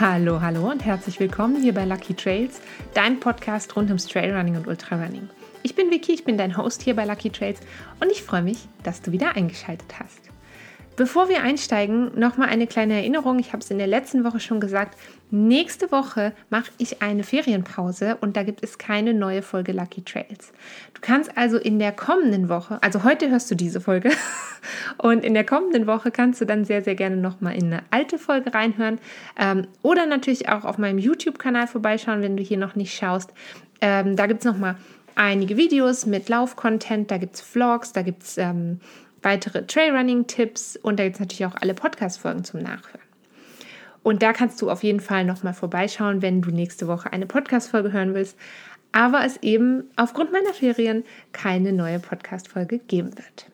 Hallo, hallo und herzlich willkommen hier bei Lucky Trails, dein Podcast rund ums Trailrunning und Ultrarunning. Ich bin Vicky, ich bin dein Host hier bei Lucky Trails und ich freue mich, dass du wieder eingeschaltet hast. Bevor wir einsteigen, nochmal eine kleine Erinnerung. Ich habe es in der letzten Woche schon gesagt. Nächste Woche mache ich eine Ferienpause und da gibt es keine neue Folge Lucky Trails. Du kannst also in der kommenden Woche, also heute hörst du diese Folge und in der kommenden Woche kannst du dann sehr, sehr gerne nochmal in eine alte Folge reinhören ähm, oder natürlich auch auf meinem YouTube-Kanal vorbeischauen, wenn du hier noch nicht schaust. Ähm, da gibt es nochmal einige Videos mit Lauf-Content, da gibt es Vlogs, da gibt es... Ähm, weitere Trailrunning-Tipps und da gibt es natürlich auch alle Podcast-Folgen zum Nachhören. Und da kannst du auf jeden Fall nochmal vorbeischauen, wenn du nächste Woche eine Podcast-Folge hören willst, aber es eben aufgrund meiner Ferien keine neue Podcast-Folge geben wird.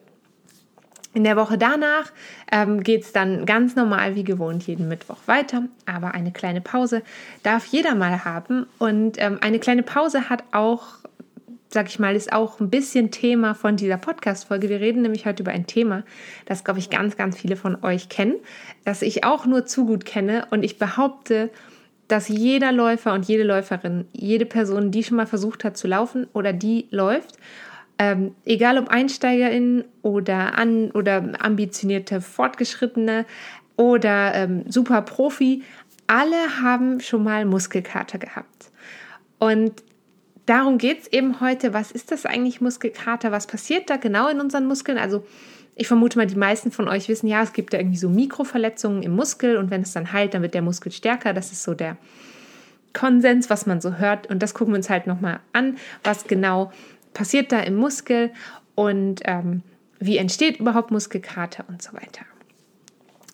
In der Woche danach ähm, geht es dann ganz normal wie gewohnt jeden Mittwoch weiter, aber eine kleine Pause darf jeder mal haben und ähm, eine kleine Pause hat auch sag ich mal, ist auch ein bisschen Thema von dieser Podcast-Folge. Wir reden nämlich heute über ein Thema, das, glaube ich, ganz, ganz viele von euch kennen, das ich auch nur zu gut kenne. Und ich behaupte, dass jeder Läufer und jede Läuferin, jede Person, die schon mal versucht hat zu laufen oder die läuft, ähm, egal ob EinsteigerInnen oder an oder ambitionierte Fortgeschrittene oder ähm, super Profi, alle haben schon mal Muskelkater gehabt. Und darum geht es eben heute. Was ist das eigentlich Muskelkater? Was passiert da genau in unseren Muskeln? Also ich vermute mal, die meisten von euch wissen, ja, es gibt da irgendwie so Mikroverletzungen im Muskel und wenn es dann heilt, dann wird der Muskel stärker. Das ist so der Konsens, was man so hört. Und das gucken wir uns halt nochmal an, was genau passiert da im Muskel und ähm, wie entsteht überhaupt Muskelkater und so weiter.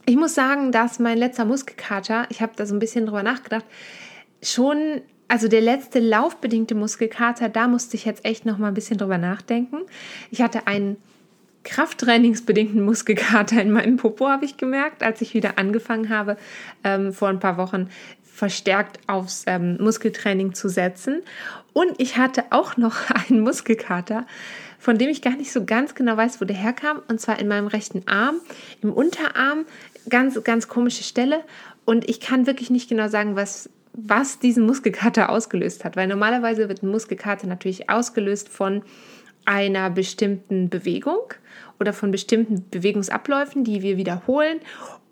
Ich muss sagen, dass mein letzter Muskelkater, ich habe da so ein bisschen drüber nachgedacht, schon also der letzte laufbedingte Muskelkater, da musste ich jetzt echt noch mal ein bisschen drüber nachdenken. Ich hatte einen Krafttrainingsbedingten Muskelkater in meinem Popo, habe ich gemerkt, als ich wieder angefangen habe, ähm, vor ein paar Wochen verstärkt aufs ähm, Muskeltraining zu setzen. Und ich hatte auch noch einen Muskelkater, von dem ich gar nicht so ganz genau weiß, wo der herkam. Und zwar in meinem rechten Arm, im Unterarm, ganz, ganz komische Stelle. Und ich kann wirklich nicht genau sagen, was was diesen Muskelkater ausgelöst hat. Weil normalerweise wird ein Muskelkater natürlich ausgelöst von einer bestimmten Bewegung oder von bestimmten Bewegungsabläufen, die wir wiederholen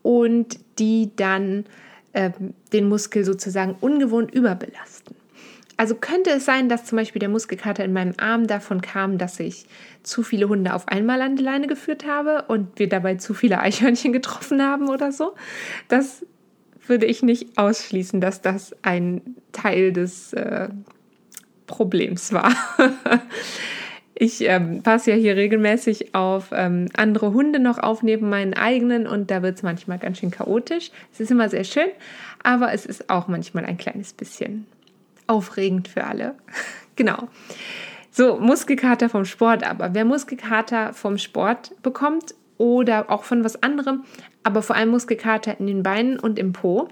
und die dann äh, den Muskel sozusagen ungewohnt überbelasten. Also könnte es sein, dass zum Beispiel der Muskelkater in meinem Arm davon kam, dass ich zu viele Hunde auf einmal an die Leine geführt habe und wir dabei zu viele Eichhörnchen getroffen haben oder so. Das würde ich nicht ausschließen, dass das ein Teil des äh, Problems war. ich ähm, passe ja hier regelmäßig auf ähm, andere Hunde noch auf neben meinen eigenen und da wird es manchmal ganz schön chaotisch. Es ist immer sehr schön, aber es ist auch manchmal ein kleines bisschen aufregend für alle. genau. So, Muskelkater vom Sport aber. Wer Muskelkater vom Sport bekommt oder auch von was anderem, aber vor allem Muskelkater in den Beinen und im Po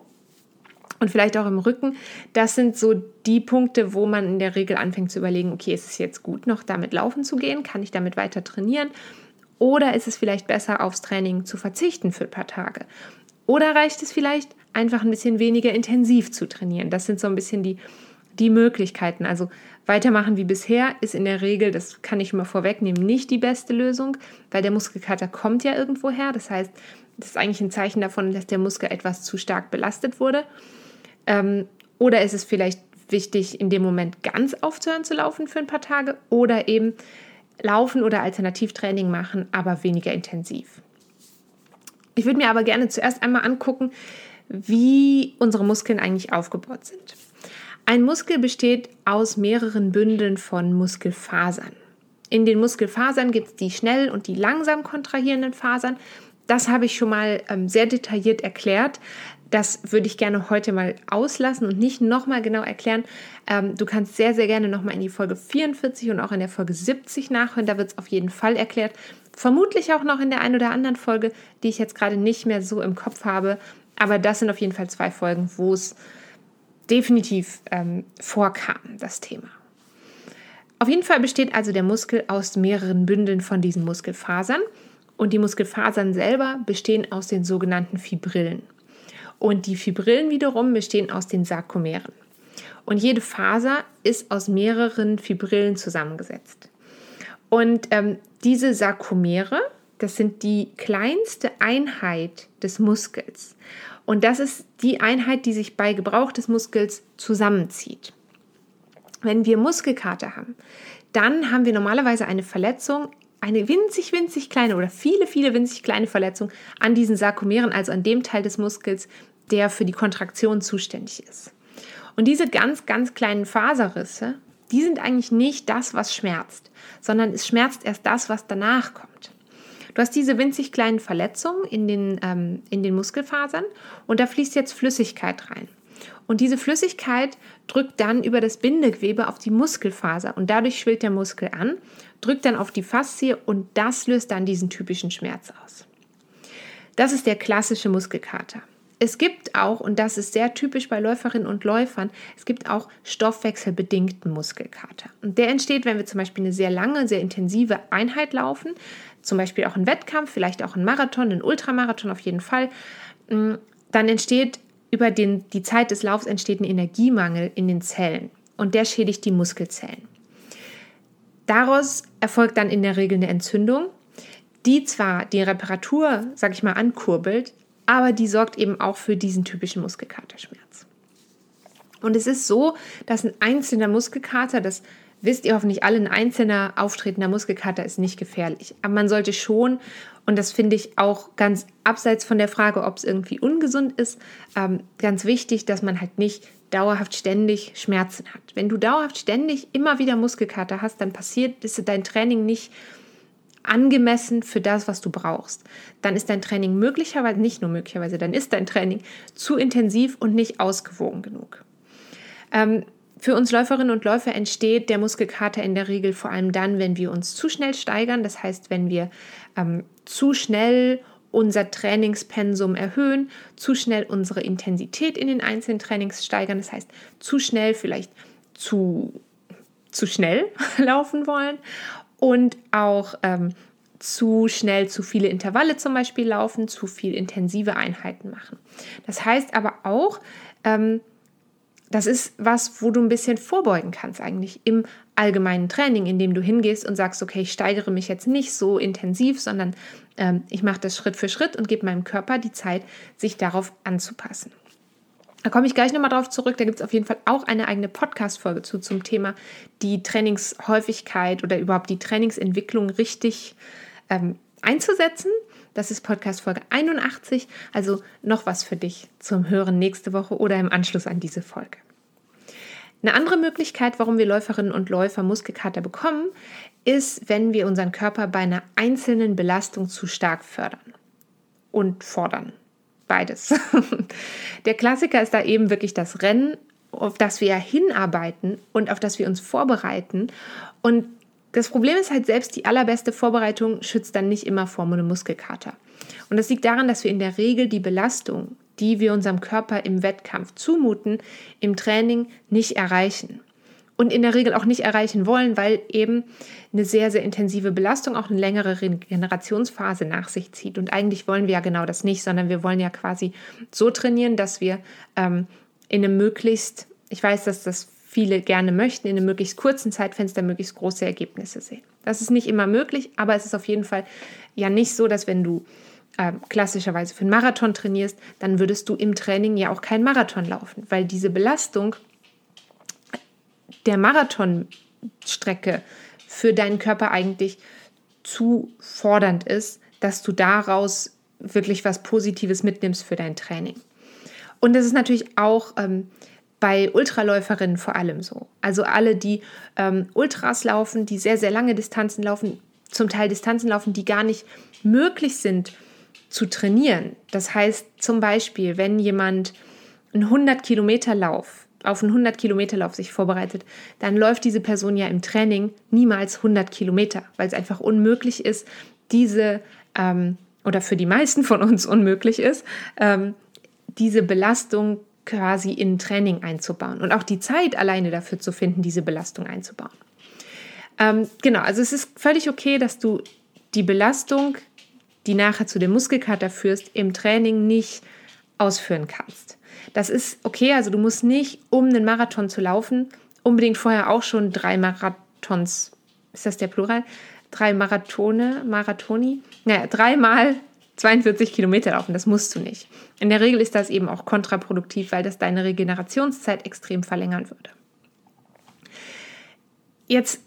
und vielleicht auch im Rücken. Das sind so die Punkte, wo man in der Regel anfängt zu überlegen, okay, ist es jetzt gut, noch damit laufen zu gehen? Kann ich damit weiter trainieren? Oder ist es vielleicht besser, aufs Training zu verzichten für ein paar Tage? Oder reicht es vielleicht, einfach ein bisschen weniger intensiv zu trainieren? Das sind so ein bisschen die, die Möglichkeiten. Also weitermachen wie bisher ist in der Regel, das kann ich immer vorwegnehmen, nicht die beste Lösung, weil der Muskelkater kommt ja irgendwo her. Das heißt, das ist eigentlich ein Zeichen davon, dass der Muskel etwas zu stark belastet wurde. Ähm, oder ist es vielleicht wichtig, in dem Moment ganz aufzuhören zu laufen für ein paar Tage oder eben laufen oder Alternativtraining machen, aber weniger intensiv. Ich würde mir aber gerne zuerst einmal angucken, wie unsere Muskeln eigentlich aufgebaut sind. Ein Muskel besteht aus mehreren Bündeln von Muskelfasern. In den Muskelfasern gibt es die schnell und die langsam kontrahierenden Fasern. Das habe ich schon mal ähm, sehr detailliert erklärt das würde ich gerne heute mal auslassen und nicht nochmal genau erklären. Ähm, du kannst sehr, sehr gerne nochmal in die Folge 44 und auch in der Folge 70 nachhören. Da wird es auf jeden Fall erklärt. Vermutlich auch noch in der einen oder anderen Folge, die ich jetzt gerade nicht mehr so im Kopf habe. Aber das sind auf jeden Fall zwei Folgen, wo es definitiv ähm, vorkam, das Thema. Auf jeden Fall besteht also der Muskel aus mehreren Bündeln von diesen Muskelfasern. Und die Muskelfasern selber bestehen aus den sogenannten Fibrillen. Und die Fibrillen wiederum bestehen aus den Sarkomeren. Und jede Faser ist aus mehreren Fibrillen zusammengesetzt. Und ähm, diese Sarkomere, das sind die kleinste Einheit des Muskels. Und das ist die Einheit, die sich bei Gebrauch des Muskels zusammenzieht. Wenn wir Muskelkater haben, dann haben wir normalerweise eine Verletzung, eine winzig, winzig kleine oder viele, viele winzig kleine Verletzung an diesen Sarkomeren, also an dem Teil des Muskels, der für die Kontraktion zuständig ist. Und diese ganz, ganz kleinen Faserrisse, die sind eigentlich nicht das, was schmerzt, sondern es schmerzt erst das, was danach kommt. Du hast diese winzig kleinen Verletzungen in den, ähm, in den Muskelfasern und da fließt jetzt Flüssigkeit rein. Und diese Flüssigkeit drückt dann über das Bindegewebe auf die Muskelfaser und dadurch schwillt der Muskel an, drückt dann auf die Faszie und das löst dann diesen typischen Schmerz aus. Das ist der klassische Muskelkater. Es gibt auch, und das ist sehr typisch bei Läuferinnen und Läufern, es gibt auch stoffwechselbedingten Muskelkater. Und der entsteht, wenn wir zum Beispiel eine sehr lange, sehr intensive Einheit laufen, zum Beispiel auch ein Wettkampf, vielleicht auch ein Marathon, ein Ultramarathon auf jeden Fall. Mm, dann entsteht über den, die Zeit des Laufs entsteht ein Energiemangel in den Zellen und der schädigt die Muskelzellen. Daraus erfolgt dann in der Regel eine Entzündung, die zwar die Reparatur, sag ich mal, ankurbelt, aber die sorgt eben auch für diesen typischen Muskelkaterschmerz. Und es ist so, dass ein einzelner Muskelkater, das wisst ihr hoffentlich alle, ein einzelner auftretender Muskelkater ist nicht gefährlich. Aber man sollte schon, und das finde ich auch ganz abseits von der Frage, ob es irgendwie ungesund ist, ähm, ganz wichtig, dass man halt nicht dauerhaft ständig Schmerzen hat. Wenn du dauerhaft ständig immer wieder Muskelkater hast, dann passiert ist dein Training nicht angemessen für das, was du brauchst. Dann ist dein Training möglicherweise, nicht nur möglicherweise, dann ist dein Training zu intensiv und nicht ausgewogen genug. Ähm, für uns Läuferinnen und Läufer entsteht der Muskelkater in der Regel vor allem dann, wenn wir uns zu schnell steigern. Das heißt, wenn wir ähm, zu schnell unser Trainingspensum erhöhen, zu schnell unsere Intensität in den einzelnen Trainings steigern. Das heißt, zu schnell vielleicht zu, zu schnell laufen wollen und auch ähm, zu schnell zu viele Intervalle zum Beispiel laufen, zu viel intensive Einheiten machen. Das heißt aber auch, ähm, das ist was, wo du ein bisschen vorbeugen kannst eigentlich im allgemeinen Training, indem du hingehst und sagst, okay, ich steigere mich jetzt nicht so intensiv, sondern ähm, ich mache das Schritt für Schritt und gebe meinem Körper die Zeit, sich darauf anzupassen. Da komme ich gleich nochmal drauf zurück. Da gibt es auf jeden Fall auch eine eigene Podcast-Folge zu zum Thema die Trainingshäufigkeit oder überhaupt die Trainingsentwicklung richtig ähm, einzusetzen. Das ist Podcast Folge 81. Also noch was für dich zum Hören nächste Woche oder im Anschluss an diese Folge. Eine andere Möglichkeit, warum wir Läuferinnen und Läufer Muskelkater bekommen, ist, wenn wir unseren Körper bei einer einzelnen Belastung zu stark fördern und fordern. Beides. Der Klassiker ist da eben wirklich das Rennen, auf das wir hinarbeiten und auf das wir uns vorbereiten. Und das Problem ist halt, selbst die allerbeste Vorbereitung schützt dann nicht immer vor einem Muskelkater. Und das liegt daran, dass wir in der Regel die Belastung, die wir unserem Körper im Wettkampf zumuten, im Training nicht erreichen und in der Regel auch nicht erreichen wollen, weil eben eine sehr, sehr intensive Belastung auch eine längere Regenerationsphase nach sich zieht. Und eigentlich wollen wir ja genau das nicht, sondern wir wollen ja quasi so trainieren, dass wir ähm, in einem möglichst, ich weiß, dass das viele gerne möchten, in einem möglichst kurzen Zeitfenster möglichst große Ergebnisse sehen. Das ist nicht immer möglich, aber es ist auf jeden Fall ja nicht so, dass wenn du äh, klassischerweise für einen Marathon trainierst, dann würdest du im Training ja auch keinen Marathon laufen, weil diese Belastung der Marathonstrecke für deinen Körper eigentlich zu fordernd ist, dass du daraus wirklich was Positives mitnimmst für dein Training. Und das ist natürlich auch ähm, bei Ultraläuferinnen vor allem so. Also alle, die ähm, Ultras laufen, die sehr, sehr lange Distanzen laufen, zum Teil Distanzen laufen, die gar nicht möglich sind zu trainieren. Das heißt zum Beispiel, wenn jemand einen 100 Kilometer Lauf auf einen 100 Kilometer Lauf sich vorbereitet, dann läuft diese Person ja im Training niemals 100 Kilometer, weil es einfach unmöglich ist, diese ähm, oder für die meisten von uns unmöglich ist, ähm, diese Belastung quasi in Training einzubauen und auch die Zeit alleine dafür zu finden, diese Belastung einzubauen. Ähm, genau, also es ist völlig okay, dass du die Belastung, die nachher zu dem Muskelkater führst, im Training nicht ausführen kannst. Das ist okay, also du musst nicht, um einen Marathon zu laufen, unbedingt vorher auch schon drei Marathons, ist das der Plural? Drei Marathone, Marathoni? Naja, dreimal 42 Kilometer laufen, das musst du nicht. In der Regel ist das eben auch kontraproduktiv, weil das deine Regenerationszeit extrem verlängern würde. Jetzt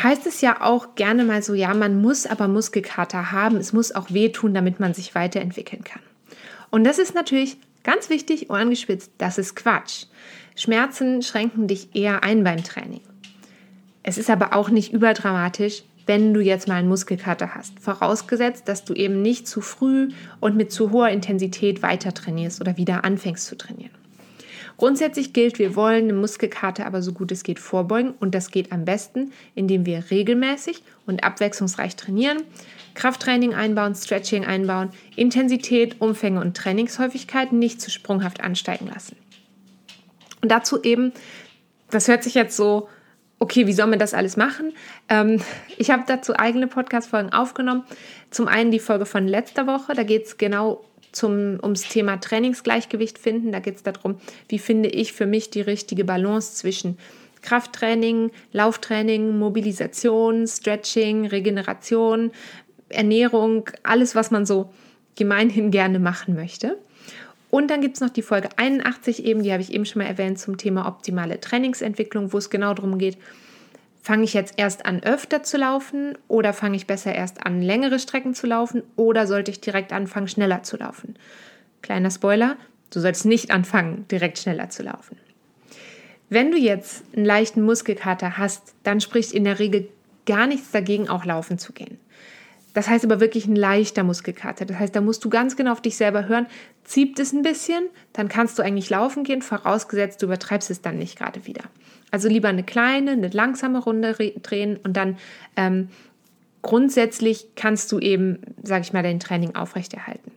heißt es ja auch gerne mal so, ja, man muss aber Muskelkater haben, es muss auch wehtun, damit man sich weiterentwickeln kann. Und das ist natürlich ganz wichtig, angespitzt, das ist Quatsch. Schmerzen schränken dich eher ein beim Training. Es ist aber auch nicht überdramatisch, wenn du jetzt mal einen Muskelkater hast. Vorausgesetzt, dass du eben nicht zu früh und mit zu hoher Intensität weiter trainierst oder wieder anfängst zu trainieren. Grundsätzlich gilt, wir wollen eine Muskelkater aber so gut es geht vorbeugen und das geht am besten, indem wir regelmäßig und abwechslungsreich trainieren, Krafttraining einbauen, Stretching einbauen, Intensität, Umfänge und Trainingshäufigkeit nicht zu sprunghaft ansteigen lassen. Und dazu eben, das hört sich jetzt so, okay, wie soll man das alles machen? Ähm, ich habe dazu eigene Podcast-Folgen aufgenommen. Zum einen die Folge von letzter Woche, da geht es genau zum, ums Thema Trainingsgleichgewicht finden. Da geht es darum, wie finde ich für mich die richtige Balance zwischen Krafttraining, Lauftraining, Mobilisation, Stretching, Regeneration, Ernährung, alles, was man so gemeinhin gerne machen möchte. Und dann gibt es noch die Folge 81 eben, die habe ich eben schon mal erwähnt, zum Thema optimale Trainingsentwicklung, wo es genau darum geht, fange ich jetzt erst an, öfter zu laufen oder fange ich besser erst an, längere Strecken zu laufen oder sollte ich direkt anfangen, schneller zu laufen? Kleiner Spoiler, du sollst nicht anfangen, direkt schneller zu laufen. Wenn du jetzt einen leichten Muskelkater hast, dann spricht in der Regel gar nichts dagegen, auch laufen zu gehen. Das heißt aber wirklich ein leichter Muskelkater. Das heißt, da musst du ganz genau auf dich selber hören. Zieht es ein bisschen, dann kannst du eigentlich laufen gehen, vorausgesetzt, du übertreibst es dann nicht gerade wieder. Also lieber eine kleine, eine langsame Runde drehen und dann ähm, grundsätzlich kannst du eben, sage ich mal, dein Training aufrechterhalten.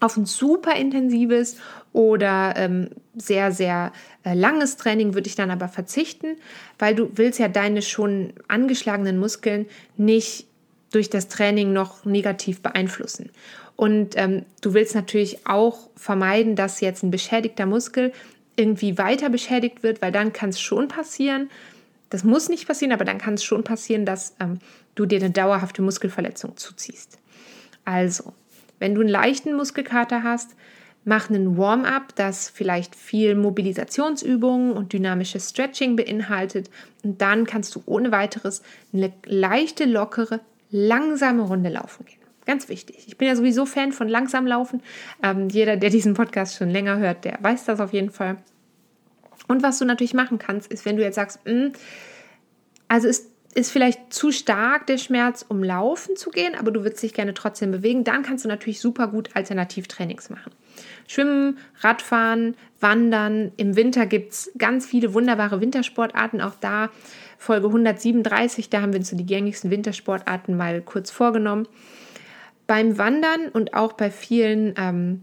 Auf ein super intensives oder ähm, sehr, sehr äh, langes Training würde ich dann aber verzichten, weil du willst ja deine schon angeschlagenen Muskeln nicht durch das Training noch negativ beeinflussen. Und ähm, du willst natürlich auch vermeiden, dass jetzt ein beschädigter Muskel irgendwie weiter beschädigt wird, weil dann kann es schon passieren, das muss nicht passieren, aber dann kann es schon passieren, dass ähm, du dir eine dauerhafte Muskelverletzung zuziehst. Also, wenn du einen leichten Muskelkater hast, mach einen Warm-up, das vielleicht viel Mobilisationsübungen und dynamisches Stretching beinhaltet. Und dann kannst du ohne weiteres eine leichte, lockere, langsame Runde laufen gehen. Ganz wichtig. Ich bin ja sowieso Fan von langsam laufen. Ähm, jeder, der diesen Podcast schon länger hört, der weiß das auf jeden Fall. Und was du natürlich machen kannst, ist, wenn du jetzt sagst, mh, hm, also ist, ist vielleicht zu stark der Schmerz, um laufen zu gehen, aber du würdest dich gerne trotzdem bewegen, dann kannst du natürlich super gut Alternativtrainings machen. Schwimmen, Radfahren, Wandern. Im Winter gibt es ganz viele wunderbare Wintersportarten. Auch da Folge 137, da haben wir uns so die gängigsten Wintersportarten mal kurz vorgenommen. Beim Wandern und auch bei vielen ähm,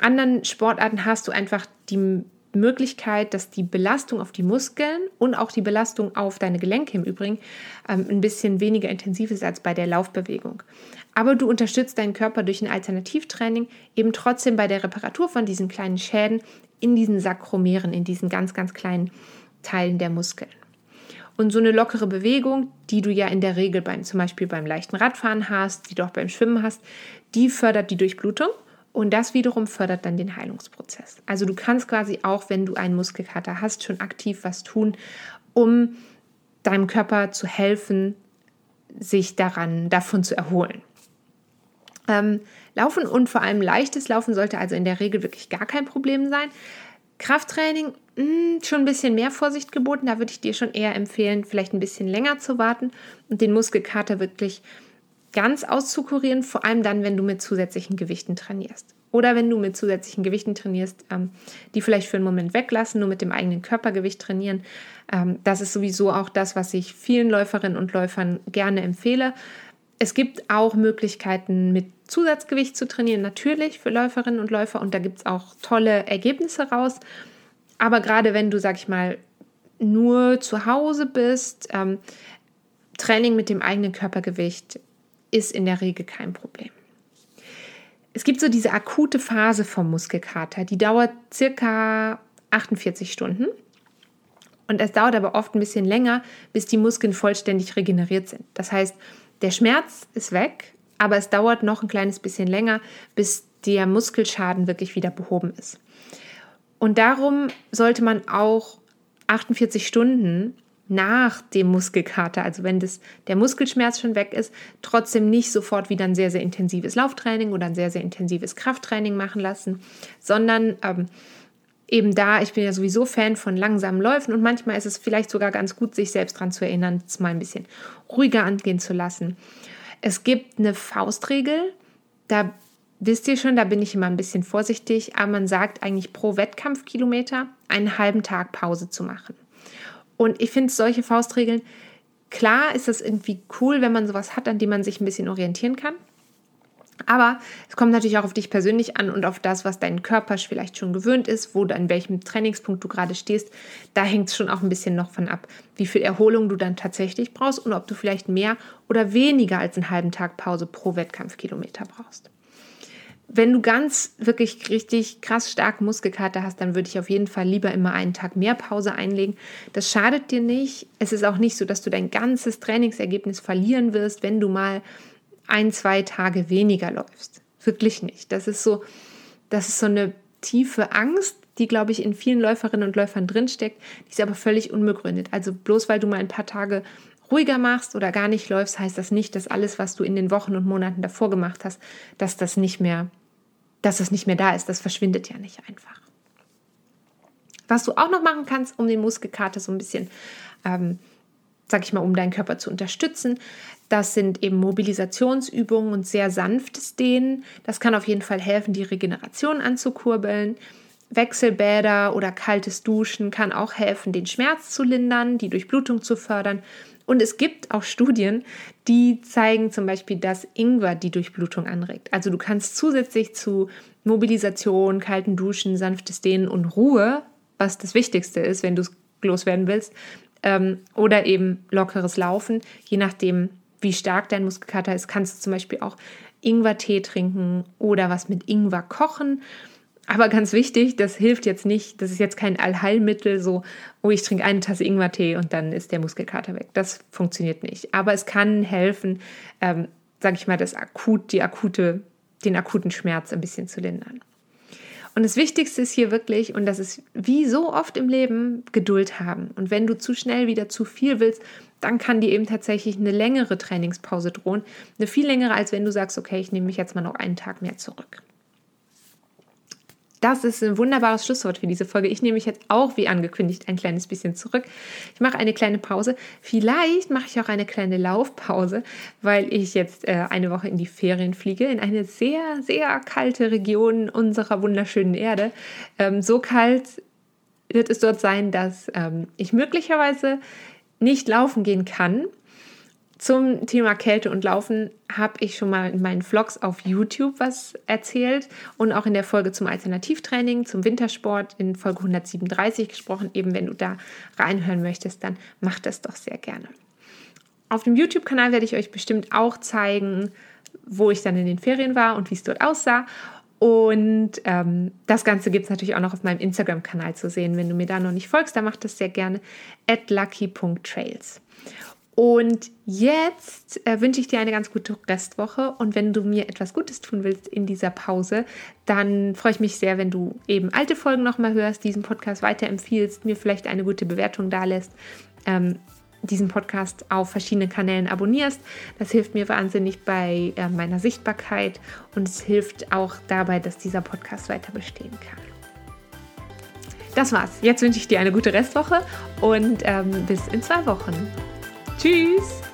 anderen Sportarten hast du einfach die Möglichkeit, dass die Belastung auf die Muskeln und auch die Belastung auf deine Gelenke im Übrigen ähm, ein bisschen weniger intensiv ist als bei der Laufbewegung. Aber du unterstützt deinen Körper durch ein Alternativtraining eben trotzdem bei der Reparatur von diesen kleinen Schäden in diesen Sakromeren, in diesen ganz, ganz kleinen Teilen der Muskeln. Und so eine lockere Bewegung, die du ja in der Regel beim, zum Beispiel beim leichten Radfahren hast, die du auch beim Schwimmen hast, die fördert die Durchblutung und das wiederum fördert dann den Heilungsprozess. Also du kannst quasi auch, wenn du einen Muskelkater hast, schon aktiv was tun, um deinem Körper zu helfen, sich daran davon zu erholen. Ähm, Laufen und vor allem leichtes Laufen sollte also in der Regel wirklich gar kein Problem sein. Krafttraining hm, schon ein bisschen mehr Vorsicht geboten. Da würde ich dir schon eher empfehlen, vielleicht ein bisschen länger zu warten und den Muskelkater wirklich ganz auszukurieren, vor allem dann, wenn du mit zusätzlichen Gewichten trainierst. Oder wenn du mit zusätzlichen Gewichten trainierst, ähm, die vielleicht für einen Moment weglassen, nur mit dem eigenen Körpergewicht trainieren. Ähm, das ist sowieso auch das, was ich vielen Läuferinnen und Läufern gerne empfehle. Es gibt auch Möglichkeiten, mit Zusatzgewicht zu trainieren, natürlich für Läuferinnen und Läufer. Und da gibt es auch tolle Ergebnisse raus. Aber gerade wenn du, sag ich mal, nur zu Hause bist, ähm, Training mit dem eigenen Körpergewicht ist in der Regel kein Problem. es gibt so diese akute Phase vom Muskelkater, die dauert circa 48 Stunden. Und es dauert aber oft ein bisschen länger, bis die Muskeln vollständig regeneriert sind. Das heißt, der Schmerz ist weg, aber es dauert noch ein kleines bisschen länger, bis der Muskelschaden wirklich wieder behoben ist. Und darum sollte man auch 48 Stunden nach dem Muskelkater, also wenn das, der Muskelschmerz schon weg ist, trotzdem nicht sofort wieder ein sehr, sehr intensives Lauftraining oder ein sehr, sehr intensives Krafttraining machen lassen, sondern ähm, eben da, ich bin ja sowieso Fan von langsamen Läufen und manchmal ist es vielleicht sogar ganz gut, sich selbst daran zu erinnern, es mal ein bisschen ruhiger angehen zu lassen. Es gibt eine Faustregel, da wisst ihr schon, da bin ich immer ein bisschen vorsichtig, aber man sagt eigentlich pro Wettkampfkilometer einen halben Tag Pause zu machen. Und ich finde solche Faustregeln, klar ist das irgendwie cool, wenn man sowas hat, an dem man sich ein bisschen orientieren kann. Aber es kommt natürlich auch auf dich persönlich an und auf das, was dein Körper vielleicht schon gewöhnt ist, wo du an welchem Trainingspunkt du gerade stehst. Da hängt es schon auch ein bisschen noch von ab, wie viel Erholung du dann tatsächlich brauchst und ob du vielleicht mehr oder weniger als einen halben Tag Pause pro Wettkampfkilometer brauchst wenn du ganz wirklich richtig krass stark Muskelkater hast, dann würde ich auf jeden Fall lieber immer einen Tag mehr Pause einlegen. Das schadet dir nicht. Es ist auch nicht so, dass du dein ganzes Trainingsergebnis verlieren wirst, wenn du mal ein, zwei Tage weniger läufst. Wirklich nicht. Das ist so, das ist so eine tiefe Angst, die, glaube ich, in vielen Läuferinnen und Läufern drinsteckt. Die ist aber völlig unbegründet. Also bloß weil du mal ein paar Tage ruhiger machst oder gar nicht läufst, heißt das nicht, dass alles, was du in den Wochen und Monaten davor gemacht hast, dass das nicht mehr, dass das nicht mehr da ist. Das verschwindet ja nicht einfach. Was du auch noch machen kannst, um den Muskelkater so ein bisschen, ähm, sag ich mal, um deinen Körper zu unterstützen, das sind eben Mobilisationsübungen und sehr sanftes Dehnen. Das kann auf jeden Fall helfen, die Regeneration anzukurbeln. Wechselbäder oder kaltes Duschen kann auch helfen, den Schmerz zu lindern, die Durchblutung zu fördern und es gibt auch Studien, die zeigen zum Beispiel, dass Ingwer die Durchblutung anregt. Also du kannst zusätzlich zu Mobilisation, kalten Duschen, sanftes Dehnen und Ruhe, was das Wichtigste ist, wenn du es loswerden willst, ähm, oder eben lockeres Laufen, je nachdem, wie stark dein Muskelkater ist, kannst du zum Beispiel auch Ingwertee trinken oder was mit Ingwer kochen. Aber ganz wichtig, das hilft jetzt nicht, das ist jetzt kein Allheilmittel, so, oh, ich trinke eine Tasse Ingwertee und dann ist der Muskelkater weg. Das funktioniert nicht. Aber es kann helfen, ähm, sage ich mal, das akut, die akute, den akuten Schmerz ein bisschen zu lindern. Und das Wichtigste ist hier wirklich, und das ist wie so oft im Leben, Geduld haben. Und wenn du zu schnell wieder zu viel willst, dann kann dir eben tatsächlich eine längere Trainingspause drohen. Eine viel längere, als wenn du sagst, okay, ich nehme mich jetzt mal noch einen Tag mehr zurück. Das ist ein wunderbares Schlusswort für diese Folge. Ich nehme mich jetzt auch, wie angekündigt, ein kleines bisschen zurück. Ich mache eine kleine Pause. Vielleicht mache ich auch eine kleine Laufpause, weil ich jetzt äh, eine Woche in die Ferien fliege, in eine sehr, sehr kalte Region unserer wunderschönen Erde. Ähm, so kalt wird es dort sein, dass ähm, ich möglicherweise nicht laufen gehen kann. Zum Thema Kälte und Laufen habe ich schon mal in meinen Vlogs auf YouTube was erzählt und auch in der Folge zum Alternativtraining, zum Wintersport in Folge 137 gesprochen. Eben wenn du da reinhören möchtest, dann mach das doch sehr gerne. Auf dem YouTube-Kanal werde ich euch bestimmt auch zeigen, wo ich dann in den Ferien war und wie es dort aussah. Und ähm, das Ganze gibt es natürlich auch noch auf meinem Instagram-Kanal zu sehen. Wenn du mir da noch nicht folgst, dann mach das sehr gerne at lucky.trails. Und jetzt äh, wünsche ich dir eine ganz gute Restwoche. Und wenn du mir etwas Gutes tun willst in dieser Pause, dann freue ich mich sehr, wenn du eben alte Folgen nochmal hörst, diesen Podcast weiterempfiehlst, mir vielleicht eine gute Bewertung dalässt, ähm, diesen Podcast auf verschiedenen Kanälen abonnierst. Das hilft mir wahnsinnig bei äh, meiner Sichtbarkeit und es hilft auch dabei, dass dieser Podcast weiter bestehen kann. Das war's. Jetzt wünsche ich dir eine gute Restwoche und ähm, bis in zwei Wochen. Tschüss!